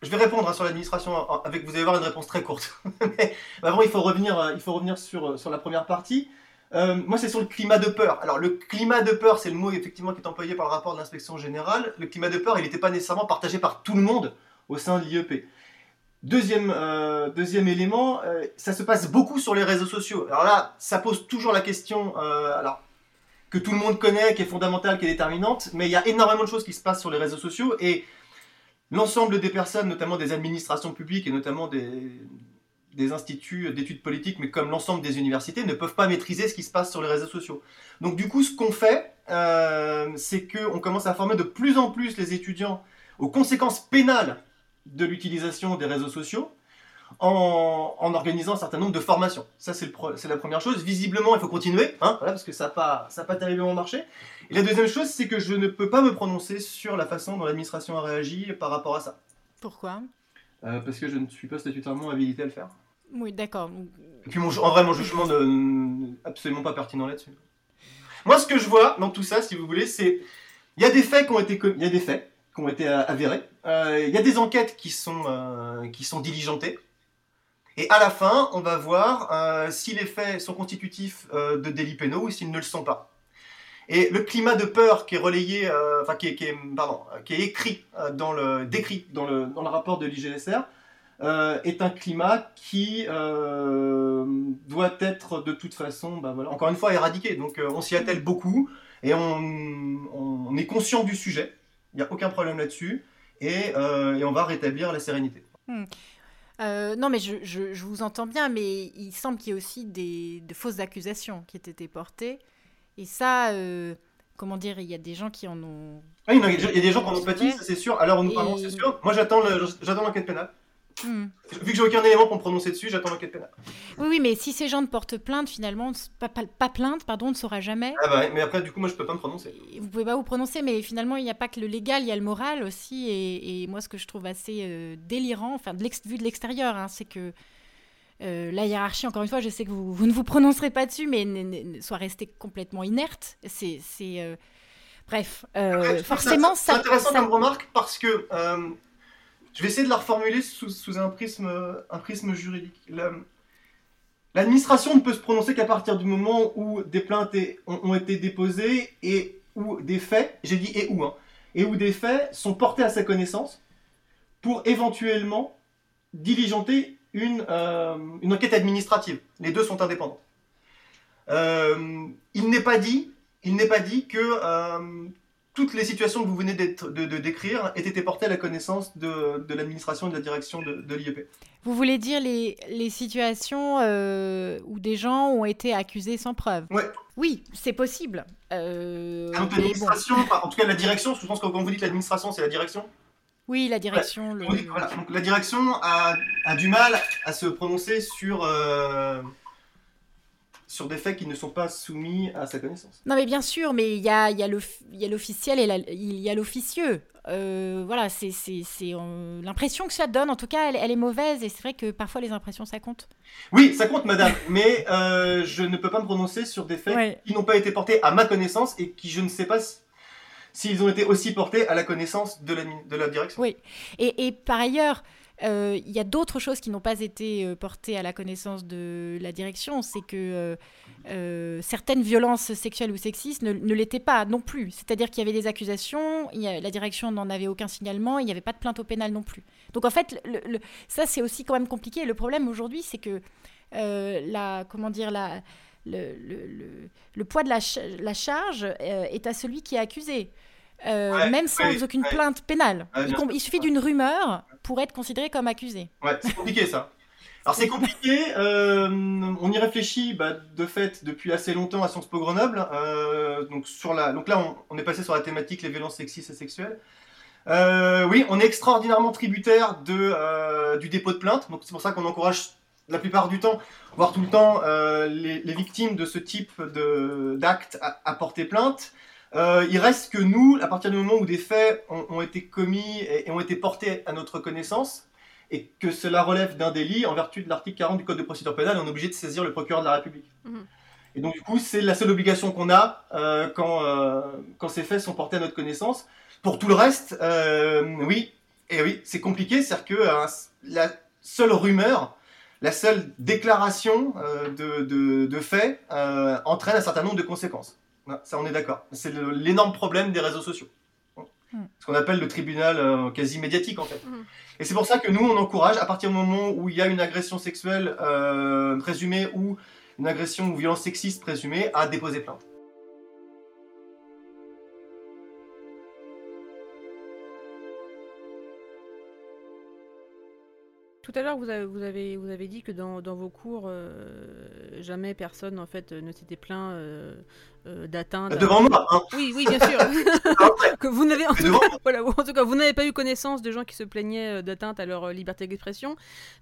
je vais répondre hein, sur l'administration avec vous allez voir une réponse très courte. *laughs* Mais avant il faut revenir, il faut revenir sur sur la première partie. moi c'est sur le climat de peur. Alors le climat de peur c'est le mot effectivement qui est employé par le rapport de l'inspection générale. Le climat de peur il n'était pas nécessairement partagé par tout le monde au sein de l'IEP. Deuxième, euh, deuxième élément, euh, ça se passe beaucoup sur les réseaux sociaux. Alors là, ça pose toujours la question euh, alors, que tout le monde connaît, qui est fondamentale, qui est déterminante, mais il y a énormément de choses qui se passent sur les réseaux sociaux et l'ensemble des personnes, notamment des administrations publiques et notamment des, instituts d'études politiques, mais comme l'ensemble des universités, ne peuvent pas maîtriser ce qui se passe sur les réseaux sociaux. Donc du coup, ce qu'on fait, c'est qu'on commence à former de plus en plus les étudiants aux conséquences pénales de l'utilisation des réseaux sociaux en, organisant un certain nombre de formations. Ça, c'est la première chose. Visiblement, il faut continuer, hein, parce que ça n'a pas, ça pas terriblement marché. Et la deuxième chose, c'est que je ne peux pas me prononcer sur la façon dont l'administration a réagi par rapport à ça. Pourquoi? Euh, Parce que je ne suis pas statutairement habilité à le faire. Oui, d'accord. Et puis, en vrai, mon jugement n'est absolument pas pertinent là-dessus. Moi, ce que je vois dans tout ça, si vous voulez, c'est... Il y a des faits qui ont été... Il y a des faits qui ont été avérés. Euh, il y a des enquêtes qui sont, euh, qui sont diligentées. Et à la fin, on va voir euh, si les faits sont constitutifs de délits pénaux ou s'ils ne le sont pas. Et le climat de peur qui est relayé, enfin qui est, écrit dans le, décrit dans le, dans le rapport de l'IGSR, est un climat qui doit être de toute façon, bah, voilà, encore une fois, éradiqué. Donc on s'y attelle beaucoup et on, est conscient du sujet. Il n'y a aucun problème là-dessus. Euh, et, on va rétablir la sérénité. Hmm. Euh, non, mais je, je, vous entends bien, mais il semble qu'il y ait aussi des, de fausses accusations qui aient été portées. Et ça, euh, comment dire, il y a des gens qui en ont. Ah, il, y a, des gens qui en ont pâti, ça c'est sûr. Alors, nous parlons, c'est sûr. Moi, j'attends l'enquête pénale. Hmm. Vu que j'ai aucun élément pour me prononcer dessus, j'attends l'enquête pénale. Oui, oui, mais si ces gens ne portent plainte, finalement, pas, pas, plainte, pardon, on ne saura jamais. Ah bah, mais après, du coup, moi, je peux pas me prononcer. Vous pouvez pas vous prononcer, mais finalement, il n'y a pas que le légal, il y a le moral aussi. Et, moi, ce que je trouve assez euh, délirant, enfin, de vu de l'extérieur, hein, c'est que euh, la hiérarchie, encore une fois, je sais que vous, vous ne vous prononcerez pas dessus, mais soit resté complètement inerte. C'est. Euh, bref, forcément, ça. C'est intéressant comme remarque parce que je vais essayer de la reformuler sous, un, prisme, un prisme juridique. L'administration ne peut se prononcer qu'à partir du moment où des plaintes ont, été déposées et où des faits, j'ai dit et où, hein, et où des faits sont portés à sa connaissance pour éventuellement diligenter une, euh, une enquête administrative. Les deux sont indépendants. Euh, il n'est pas dit, il n'est pas dit que euh, toutes les situations que vous venez de, décrire aient été portées à la connaissance de, de l'administration et de la direction de, l'IEP. Vous voulez dire les, les situations euh, où des gens ont été accusés sans preuve? Ouais. Oui, c'est possible. Euh, l'administration, en tout cas la direction, je pense que quand vous dites l'administration, c'est la direction oui, la direction. Le... Voilà. Donc, la direction a, a, du mal à se prononcer sur, euh, sur des faits qui ne sont pas soumis à sa connaissance. Non, mais bien sûr, mais il y a, y a l'officiel et il y a l'officieux. Euh, voilà, c'est l'impression que ça donne, en tout cas, elle, est mauvaise et c'est vrai que parfois les impressions ça compte. Oui, ça compte, madame, *laughs* mais euh, je ne peux pas me prononcer sur des faits qui n'ont pas été portés à ma connaissance et qui je ne sais pas s'ils ont été aussi portés à la connaissance de la, de la direction. Oui, et, et par ailleurs, il y a d'autres choses qui n'ont pas été euh, portées à la connaissance de la direction. C'est que euh, certaines violences sexuelles ou sexistes ne, l'étaient pas non plus. C'est-à-dire qu'il y avait des accusations, la direction n'en avait aucun signalement, il n'y avait pas de plainte au pénal non plus. Donc en fait, ça c'est aussi quand même compliqué. Le problème aujourd'hui, c'est que la, comment dire, le, poids de la charge est à celui qui est accusé. Euh, même sans aucune plainte pénale. il, suffit d'une rumeur pour être considéré comme accusé. Ouais, c'est compliqué ça. Alors c'est compliqué, euh, on y réfléchit bah, de fait depuis assez longtemps à Sciences Po Grenoble. Euh, donc, sur la... donc là on, est passé sur la thématique les violences sexistes et sexuelles. oui, on est extraordinairement tributaire de, du dépôt de plainte, donc c'est pour ça qu'on encourage la plupart du temps, voire tout le temps, les, victimes de ce type d'actes à, à porter plainte. Euh, il reste que nous, à partir du moment où des faits ont, été commis et, ont été portés à notre connaissance, et que cela relève d'un délit, en vertu de l'article 40 du Code de procédure pénale, on est obligé de saisir le procureur de la République. Mhm. Et donc, du coup, c'est la seule obligation qu'on a euh, quand, euh, quand ces faits sont portés à notre connaissance. Pour tout le reste, oui, et oui, c'est compliqué, c'est-à-dire que la seule rumeur, la seule déclaration de, de, de faits entraîne un certain nombre de conséquences ça, on est d'accord. C'est l'énorme problème des réseaux sociaux. Hmm. Ce qu'on appelle le tribunal euh, quasi médiatique, en fait. Hmm. Et c'est pour ça que nous, on encourage, à partir du moment où il y a une agression sexuelle euh, présumée ou une agression ou violence sexiste présumée, à déposer plainte. Tout à l'heure, vous avez, vous, avez, vous avez dit que dans, dans vos cours, euh, jamais personne en fait ne s'était plaint euh, euh, d'atteindre. Devant moi. Hein. Oui, oui, bien sûr. *laughs* que vous n'avez en, tout cas, voilà, en tout cas, vous n'avez pas eu connaissance de gens qui se plaignaient d'atteinte à leur liberté d'expression.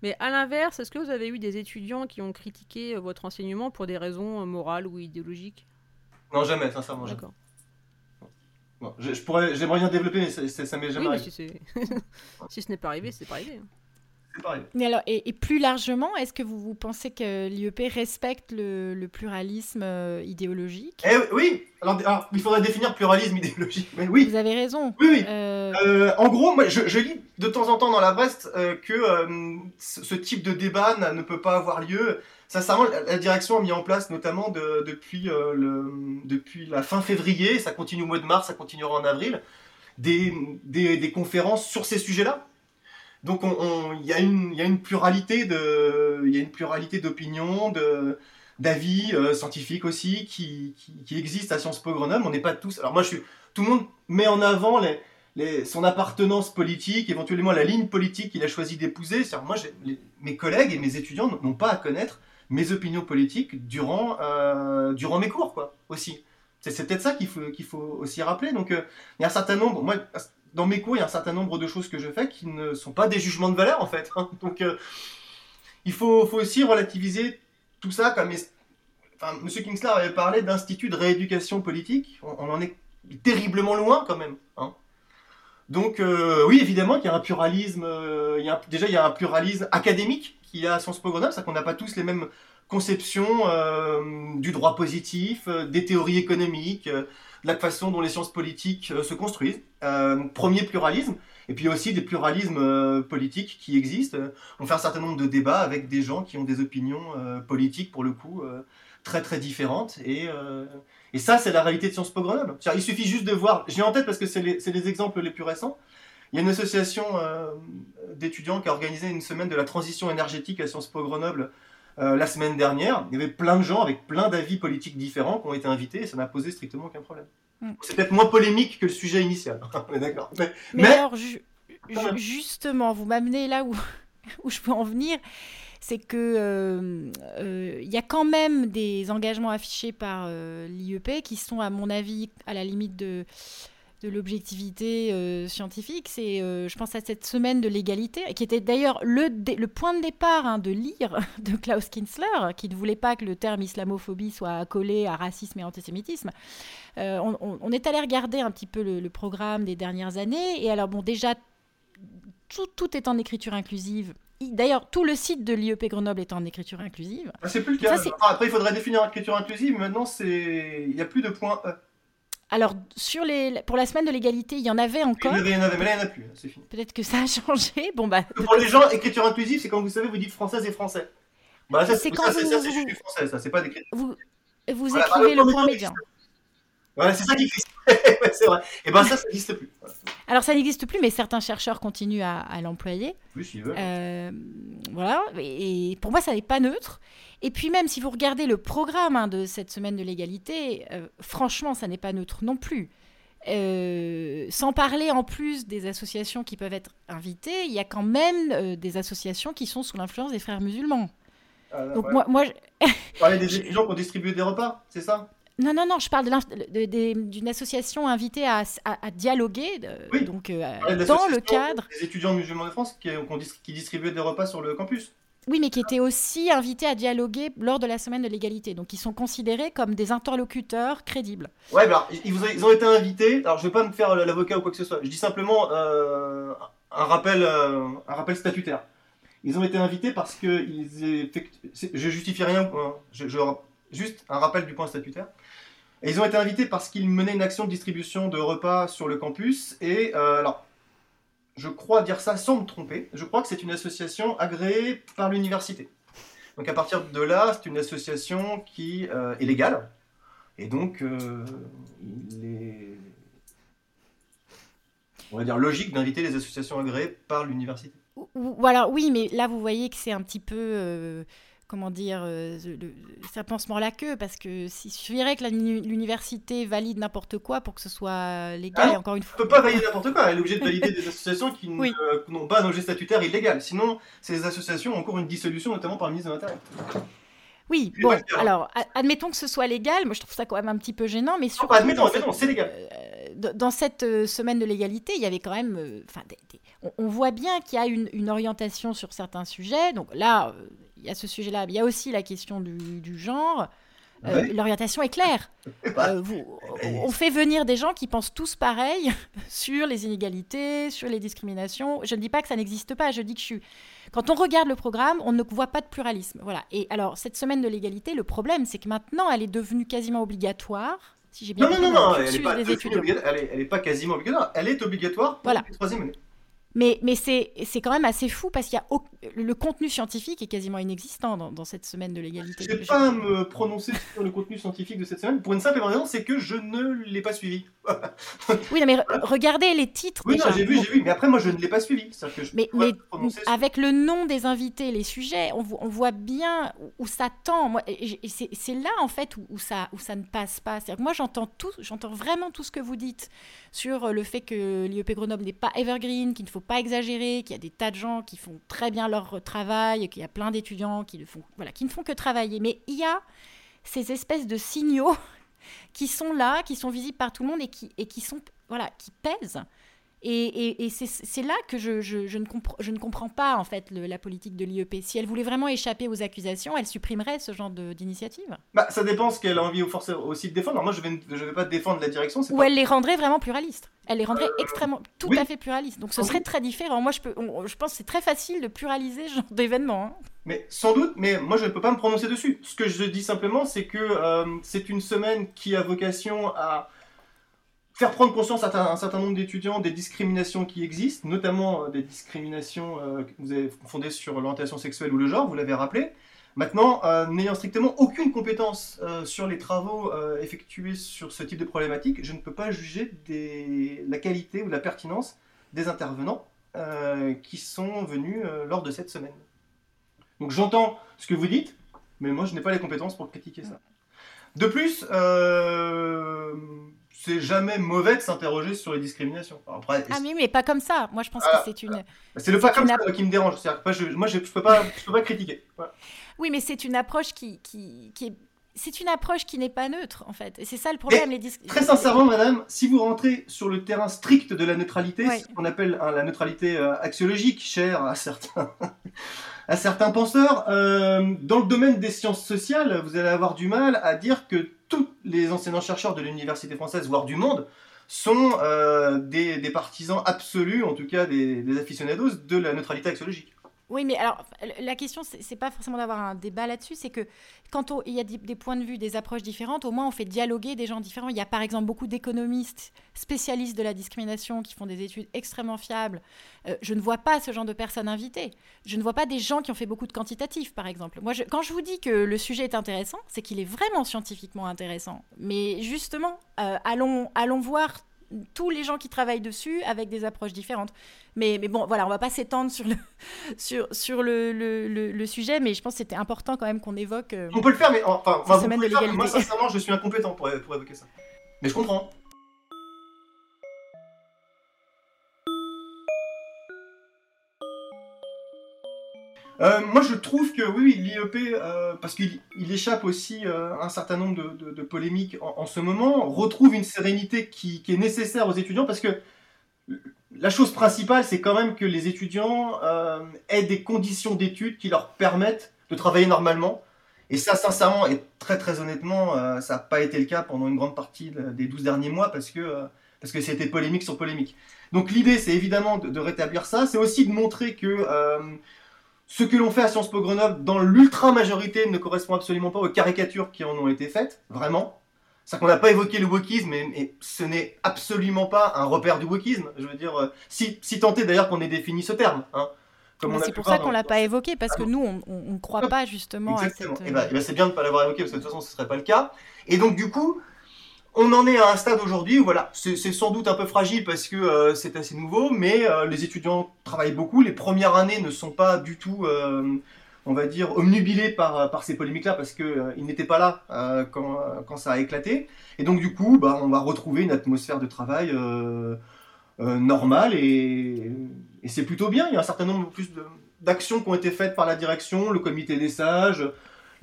Mais à l'inverse, est-ce que vous avez eu des étudiants qui ont critiqué votre enseignement pour des raisons morales ou idéologiques? Non, jamais, sincèrement. D'accord. je, pourrais, j'aimerais bien développer, mais ça, ça m'est jamais oui, arrivé. *laughs* Si, ce n'est pas arrivé, c'est pas arrivé. Hein. Mais alors, et, plus largement, est-ce que vous, vous pensez que l'IEP respecte le, pluralisme euh, idéologique? Eh, Oui, alors, il faudrait définir pluralisme idéologique. Mais oui. Vous avez raison. Oui, oui. Euh, euh, en gros, moi, je, lis de temps en temps dans la Brest que ce type de débat ne peut pas avoir lieu. Sincèrement, la, la direction a mis en place, notamment depuis, le, depuis la fin février, ça continue au mois de mars, ça continuera en avril, des, des, des conférences sur ces sujets-là donc il y, a une pluralité d'opinions, d'avis euh, scientifiques aussi qui, existent à Sciences Po Grenoble. On n'est pas tous. Alors moi tout le monde met en avant son appartenance politique, éventuellement la ligne politique qu'il a choisi d'épouser. Moi, mes collègues et mes étudiants n'ont pas à connaître mes opinions politiques durant, euh, mes cours, aussi. C'est peut-être ça qu'il faut, aussi rappeler. Donc, euh, il y a un certain nombre. Dans mes cours, il y a un certain nombre de choses que je fais qui ne sont pas des jugements de valeur en fait. Hein. Donc euh, il faut, aussi relativiser tout ça Monsieur Kingsler avait parlé d'institut de rééducation politique. On, en est terriblement loin quand même. Hein. Donc euh, oui, évidemment qu'il y a un pluralisme, euh, déjà il y a un pluralisme académique qui a à Sciences Po Grenoble, c'est qu'on n'a pas tous les mêmes conceptions du droit positif, des théories économiques, la façon dont les sciences politiques euh, se construisent. Euh, premier pluralisme, et puis aussi des pluralismes euh, politiques qui existent. On fait un certain nombre de débats avec des gens qui ont des opinions politiques, pour le coup, très très différentes. Et, ça, c'est la réalité de Sciences Po Grenoble. Il suffit juste de voir, j'ai en tête parce que c'est les, les, exemples les plus récents, il y a une association d'étudiants qui a organisé une semaine de la transition énergétique à Sciences Po Grenoble euh, la semaine dernière, il y avait plein de gens avec plein d'avis politiques différents qui ont été invités et ça n'a posé strictement aucun problème. Mm. C'est peut-être moins polémique que le sujet initial, *laughs* on est d'accord. Mais, Mais, mais- alors, ju- ju- justement, vous m'amenez là où, *laughs* où je peux en venir, c'est que euh, euh, il y a quand même des engagements affichés par l'IEP qui sont, à mon avis, à la limite de de l'objectivité euh, scientifique, c'est, euh, je pense à cette semaine de l'égalité, qui était d'ailleurs le, le point de départ hein, de lire *laughs* de Klaus Kinzler, qui ne voulait pas que le terme islamophobie soit accolé à racisme et antisémitisme. Euh, on, on- on est allé regarder un petit peu le, le programme des dernières années, et alors bon, déjà, tout, tout est en écriture inclusive. Il- D'ailleurs, tout le site de l'IEP Grenoble est en écriture inclusive. Ah, c'est plus le cas. Ça, c'est- Enfin, après, il faudrait définir l'écriture inclusive, maintenant, c'est... il n'y a plus de point E. Alors, sur les, pour la semaine de l'égalité, il y en avait Il y encore. en avait, il y en avait, mais là, il n'y en a plus, c'est fini. Peut-être que ça a changé. Bon, bah, Pour les gens, écriture inclusive, c'est quand vous savez, vous dites française et français. Bah, ça, C'est c'est quand ça, c'est vous- ça, c'est juste du français, ça, c'est pas d'écriture. vous, vous Voilà, bah, écrivez le le point médian. Voilà, c'est ça qui existe. *laughs* Ouais, c'est vrai. Et ben ça, ça n'existe plus. Voilà. Alors, ça n'existe plus, mais certains chercheurs continuent à, à l'employer. Plus, s'ils veulent. Euh, voilà, et et pour moi, ça n'est pas neutre. Et puis même, si vous regardez le programme hein, de cette semaine de l'égalité, euh, franchement, ça n'est pas neutre non plus. Euh, sans parler en plus des associations qui peuvent être invitées, il y a quand même des associations qui sont sous l'influence des frères musulmans. Ah, Donc ouais. moi, moi, je- Vous parlez des étudiants qui ont distribué des repas, c'est ça? Non, non, non, je parle d'une association invitée à, à- à dialoguer, Oui. donc euh, dans le cadre. Des étudiants musulmans de France qui, qui distribuaient des repas sur le campus. Oui, mais qui étaient aussi invités à dialoguer lors de la semaine de l'égalité. Donc, ils sont considérés comme des interlocuteurs crédibles. Ouais, bah, alors, ils, vous ont- ils ont été invités. Alors, je vais pas me faire l'avocat ou quoi que ce soit. Je dis simplement euh, un, rappel, euh, un rappel statutaire. Ils ont été invités parce que ils effectu- c'est- je justifie rien. hein, je, je- juste un rappel du point statutaire. Et ils ont été invités parce qu'ils menaient une action de distribution de repas sur le campus. Et euh, alors, je crois dire ça sans me tromper. Je crois que c'est une association agréée par l'université. Donc à partir de là, c'est une association qui euh, est légale. Et donc, euh, il est, on va dire, logique d'inviter les associations agréées par l'université. Voilà, oui, mais là, vous voyez que c'est un petit peu, comment dire, euh, le, serpent se mord la queue, parce que s'il suffirait que l'université valide n'importe quoi pour que ce soit légal, Ah et encore une Elle fois... peut pas valider n'importe quoi, elle est obligée de valider des *laughs* associations qui Oui. euh, n'ont pas un objet statutaire illégal. Sinon, ces associations ont encore une dissolution, notamment par le ministre de l'Intérieur. Oui, bon, vrai. alors, admettons que ce soit légal, moi je trouve ça quand même un petit peu gênant, mais surtout... admettons, admettons, c'est légal. euh, dans cette euh, semaine de l'égalité, il y avait quand même... euh, Enfin, des- des- on, on voit bien qu'il y a une, une orientation sur certains sujets. Donc là, y a ce sujet-là, il y a aussi la question du, du genre. Euh, Ouais. L'orientation est claire. *laughs* Bah, Euh, vous- on fait venir des gens qui pensent tous pareil *laughs* sur les inégalités, sur les discriminations. Je ne dis pas que ça n'existe pas, je dis que je suis... Quand on regarde le programme, on ne voit pas de pluralisme. Voilà. Et alors, cette semaine de l'égalité, le problème, c'est que maintenant, elle est devenue quasiment obligatoire. Si j'ai bien Non, non, compris, non, non, le elle est cursus pas, elle, est, elle est pas quasiment obligatoire, elle est obligatoire pour Voilà. les troisième année. Mais, mais c'est c'est quand même assez fou parce qu'il y a au- le contenu scientifique est quasiment inexistant dans, dans cette semaine de l'égalité. Je ne vais pas me prononcer sur le contenu scientifique de cette semaine pour une simple raison, c'est que je ne l'ai pas suivi. *laughs* Oui, non, mais re- regardez les titres. Oui, déjà. non, j'ai vu, j'ai vu, mais après, moi, je ne l'ai pas suivi. Que je Mais, sur- avec le nom des invités, les sujets, on, vo- on voit bien où, ça tend. C'est c'est là, en fait, où, où ça, où ça ne passe pas. Que moi, j'entends tout, j'entends vraiment tout ce que vous dites sur le fait que l'IEP Grenoble n'est pas evergreen, qu'il ne faut pas exagérer, qu'il y a des tas de gens qui font très bien leur travail, qu'il y a plein d'étudiants qui, voilà, qui ne font que travailler. Mais il y a ces espèces de signaux *laughs* qui sont là, qui sont visibles par tout le monde et qui, et qui sont voilà, qui pèsent. Et, et- et c'est- là que je, je- je ne je ne comprends pas en fait le- la politique de l'IEP. Si elle voulait vraiment échapper aux accusations, elle supprimerait ce genre d'initiative. Bah, ça dépend ce qu'elle a envie aussi de défendre. Alors, moi, je vais, je vais pas défendre la direction. Ou pas- elle les rendrait vraiment pluralistes. Elle les rendrait Euh, extrêmement, tout oui. à fait pluralistes. Donc ce serait très différent. Moi, je, peux, on- je pense que c'est très facile de pluraliser ce genre d'événement. hein. Mais sans doute, mais moi, je ne peux pas me prononcer dessus. Ce que je dis simplement, c'est que euh, c'est une semaine qui a vocation à faire prendre conscience à un, certain nombre d'étudiants des discriminations qui existent, notamment euh, des discriminations euh, que vous avez fondées sur l'orientation sexuelle ou le genre, vous l'avez rappelé. Maintenant, euh, n'ayant strictement aucune compétence sur les travaux effectués sur ce type de problématique, je ne peux pas juger des- la qualité ou la pertinence des intervenants qui sont venus lors de cette semaine. Donc j'entends ce que vous dites, mais moi je n'ai pas les compétences pour critiquer ça. De plus, c'est jamais mauvais de s'interroger sur les discriminations. Après, ah mais, mais pas comme ça. Moi je pense que c'est une. C'est le pas comme ça qui me dérange. moi je, ne peux pas, peux pas critiquer. Oui, mais c'est une approche qui, qui, qui est c'est une approche qui n'est pas neutre, en fait. Et c'est ça le problème. les très sincèrement, madame, si vous rentrez sur le terrain strict de la neutralité, ce qu'on appelle hein, la neutralité euh, axiologique, chère à certains, à certains penseurs, euh, dans le domaine des sciences sociales, vous allez avoir du mal à dire que tous les enseignants-chercheurs de l'université française, voire du monde, sont euh, des, partisans absolus, en tout cas des, des aficionados, de la neutralité axiologique. Oui, mais alors la question, c'est pas forcément d'avoir un débat là-dessus, c'est que quand il y a des, points de vue, des approches différentes, au moins on fait dialoguer des gens différents. Il y a par exemple beaucoup d'économistes spécialistes de la discrimination qui font des études extrêmement fiables. Euh, je ne vois pas ce genre de personnes invitées. Je ne vois pas des gens qui ont fait beaucoup de quantitatifs, par exemple. Moi, quand je vous dis que le sujet est intéressant, c'est qu'il est vraiment scientifiquement intéressant. Mais justement, euh, allons, allons voir tous les gens qui travaillent dessus avec des approches différentes. Mais, mais bon, voilà, on va pas s'étendre sur le, *laughs* sur, sur le, le, le, sujet, mais je pense que c'était important quand même qu'on évoque. Euh, on peut le faire, mais enfin, moi, sincèrement, je suis incompétent pour, pour évoquer ça. Mais je comprends. Euh, moi, je trouve que oui, l'IEP, euh, parce qu'il échappe aussi euh, un certain nombre de, polémiques en, ce moment, retrouve une sérénité qui, est nécessaire aux étudiants, parce que la chose principale, c'est quand même que les étudiants aient des conditions d'études qui leur permettent de travailler normalement. Et ça, sincèrement, et très très honnêtement, ça n'a pas été le cas pendant une grande partie des 12 derniers mois, parce que parce que c'était polémique sur polémique. Donc l'idée, c'est évidemment de, de, rétablir ça. C'est aussi de montrer que ce que l'on fait à Sciences Po Grenoble, dans l'ultra-majorité, ne correspond absolument pas aux caricatures qui en ont été faites, vraiment. C'est qu'on n'a pas évoqué le wokisme, mais, ce n'est absolument pas un repère du wokisme. Je veux dire, euh, si, si tant est d'ailleurs qu'on ait défini ce terme. Hein, c'est pour ça qu'on l'a pas évoqué, parce que ah nous, on ne croit pas justement à cette... Et eh ben, eh ben, c'est bien de ne pas l'avoir évoqué, parce que de toute façon, ce ne serait pas le cas. Et donc, du coup, on en est à un stade aujourd'hui où voilà, c'est sans doute un peu fragile parce que euh, c'est assez nouveau, mais euh, les étudiants travaillent beaucoup. Les premières années ne sont pas du tout, euh, on va dire, omnubilées par, ces polémiques-là parce qu'ils n'étaient pas là quand, quand, ça a éclaté. Et donc du coup, bah, on va retrouver une atmosphère de travail normale et, et c'est plutôt bien. Il y a un certain nombre plus d'actions qui ont été faites par la direction, le comité des sages,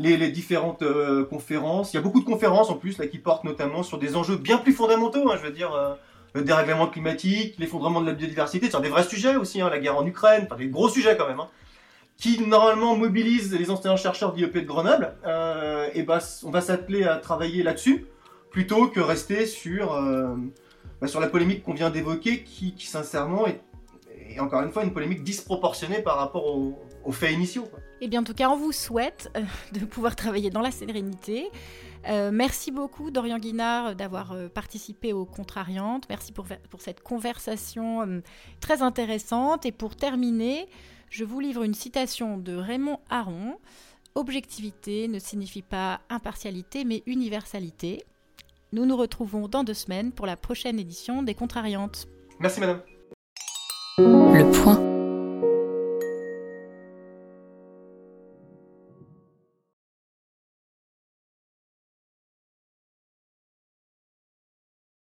les, différentes euh, conférences. Il y a beaucoup de conférences en plus là, qui portent notamment sur des enjeux bien plus fondamentaux, hein, je veux dire euh, le dérèglement climatique, l'effondrement de la biodiversité, sur des vrais sujets aussi, hein, la guerre en Ukraine, enfin des gros sujets quand même, hein, qui normalement mobilisent les enseignants-chercheurs d'IEP de Grenoble. Euh, et bah, on va s'atteler à travailler là-dessus plutôt que rester sur, bah, sur la polémique qu'on vient d'évoquer qui, sincèrement est, encore une fois une polémique disproportionnée par rapport aux, faits initiaux. Et eh bien, en tout cas, on vous souhaite euh, *laughs* de pouvoir travailler dans la sérénité. Euh, merci beaucoup, Dorian Guinard, d'avoir euh, participé aux Contrariantes. Merci pour, pour cette conversation très intéressante. Et pour terminer, je vous livre une citation de Raymond Aron. Objectivité ne signifie pas impartialité, mais universalité. Nous nous retrouvons dans deux semaines pour la prochaine édition des Contrariantes. Merci, madame. Le point.